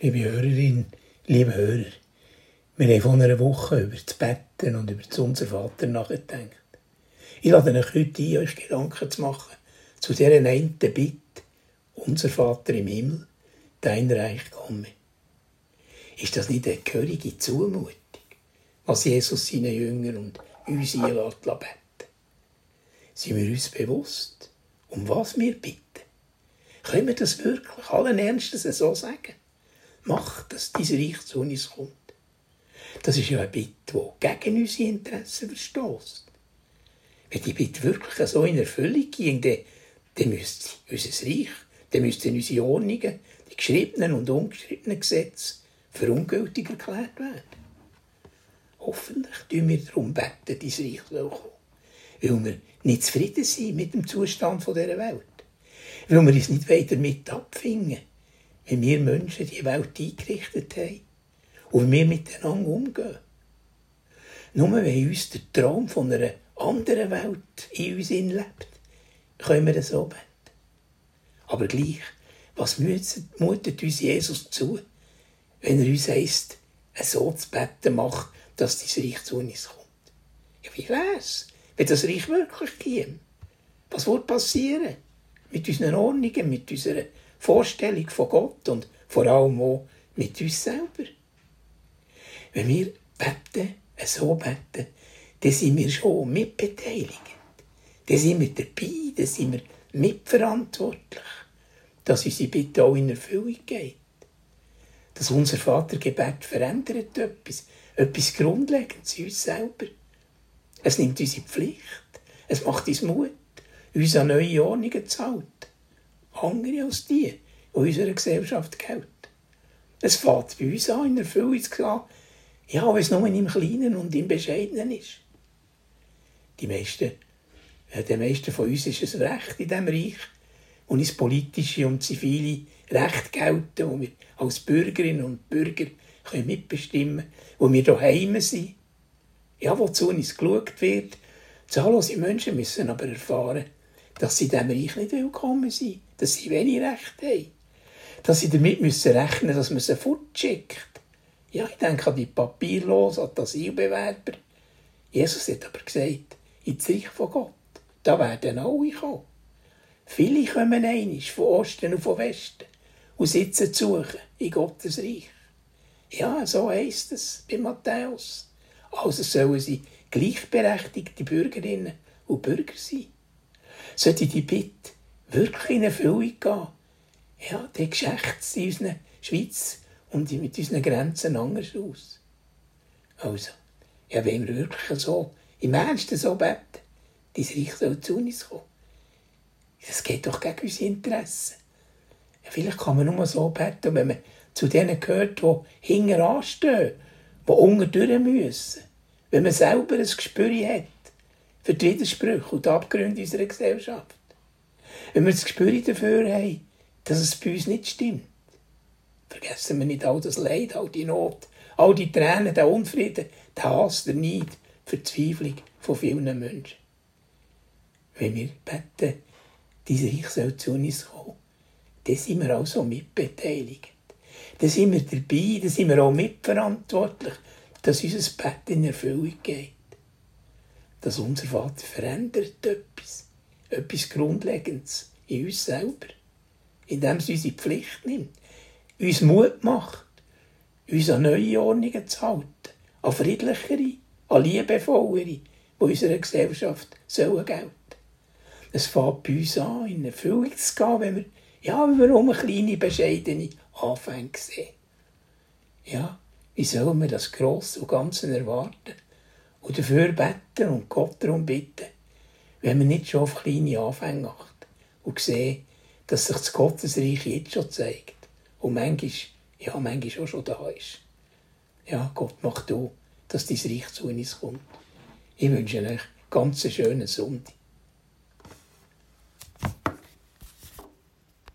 Liebe Hörerin, liebe Hörer, wir haben vor einer Woche über das Betten und über Unser Vater nachgedacht. Ich lade euch heute ein, euch Gedanken zu machen zu dieser einen Bitte, Unser Vater im Himmel, dein Reich komme. Ist das nicht eine gehörige Zumutung, was Jesus seinen Jüngern und uns einlässt, beten? Sind wir uns bewusst, um was wir bitten? Können wir das wirklich allen Ernstes so sagen? Mach, dass dein Reich zu uns kommt. Das ist ja eine Bitte, die gegen unsere Interessen verstößt. Wenn die Bitte wirklich so in Erfüllung ging, dann, dann müsste unser Reich, dann müssten unsere Ordnungen, die geschriebenen und ungeschriebenen Gesetze, für ungültig erklärt werden. Hoffentlich tun wir darum beten, dein Reich soll kommen. Weil wir nicht zufrieden sind mit dem Zustand dieser Welt. Weil wir uns nicht damit abfinden wie wir Menschen die Welt eingerichtet haben und wie wir miteinander umgehen. Nur wenn uns der Traum von einer anderen Welt in uns lebt, können wir das so. Aber gleich, was mutet uns Jesus zu, wenn er uns heisst, so zu beten macht, dass dein Reich zu uns kommt? Ja, wie wär's, wenn das Reich wirklich käme? Was wird passieren? Mit unseren Ordnungen, mit unserer Vorstellung von Gott und vor allem auch mit uns selber. Wenn wir beten, so beten, dann sind wir schon mitbeteiligt. Dann sind wir dabei, dann sind wir mitverantwortlich, dass unsere Bitte auch in Erfüllung geht. Dass unser Vatergebet verändert etwas, etwas Grundlegendes in uns selber. Es nimmt unsere Pflicht, es macht uns Mut, uns an neue Ordnungen zu halten andere als die, die in unserer Gesellschaft gelten. Es fängt bei uns an, in Erfüllung zu gehen, ja, wenn es nur im Kleinen und im Bescheidenen ist. Die meisten, ja, den meisten von uns ist es Recht in diesem Reich, und uns politische und zivile Recht gelten, wo wir als Bürgerinnen und Bürger können mitbestimmen können, wo wir daheim sind. Ja, wozu uns geschaut wird. Zahllose Menschen müssen aber erfahren, dass sie in diesem Reich nicht willkommen sind, dass sie wenig Recht haben, dass sie damit müssen rechnen dass man sie fortschickt. Ja, ich denke an die Papierlosen, an die Asylbewerber. Jesus hat aber gesagt, ins Reich von Gott, da werden alle kommen. Viele kommen einig von Osten und von Westen und sitzen zu suchen in Gottes Reich. Ja, so heisst es bei Matthäus. Also sollen sie gleichberechtigte Bürgerinnen und Bürger sein sollte die Bitte wirklich in Erfüllung gehen, ja, dann geschächt es in unserer Schweiz und mit unseren Grenzen anders aus. Also, ja, wenn wir wirklich so, im Ernsten so beten, dein Reich soll zu uns kommen. Das geht doch gegen unsere Interessen. Ja, vielleicht kann man nur so beten, wenn man zu denen gehört, die hinten anstehen, die unten durch müssen. Wenn man selber ein Gespür hat für die Widersprüche und die Abgründe unserer Gesellschaft. Wenn wir das Gespür dafür haben, dass es bei uns nicht stimmt, vergessen wir nicht all das Leid, all die Not, all die Tränen, der Unfrieden, der Hass, der Neid, die Verzweiflung von vielen Menschen. Wenn wir beten, dein Reich soll zu uns kommen, dann sind wir also mitbeteiligt. Dann sind wir dabei, dann sind wir auch mitverantwortlich, dass unser Bett in Erfüllung geht dass unser Vater verändert etwas, etwas Grundlegendes in uns selber, indem es unsere Pflicht nimmt, uns Mut macht, uns an neue Ordnungen zu halten, an friedlichere, an liebevollere, die unserer Gesellschaft sollen gelten. Es fängt bei uns an, in Erfüllung zu gehen, wenn wir, ja, wenn wir um eine kleine, bescheidene Anfänge sehen. Ja, wie sollen wir das Grosse und Ganze erwarten? Und dafür beten und Gott darum bitten, wenn man nicht schon auf kleine Anfänge acht und sehen, dass sich das Gottesreich jetzt schon zeigt und manchmal, ja, manchmal auch schon da ist. Ja, Gott macht du, dass dein Reich zu uns kommt. Ich wünsche euch ganz einen schönen Sonntag.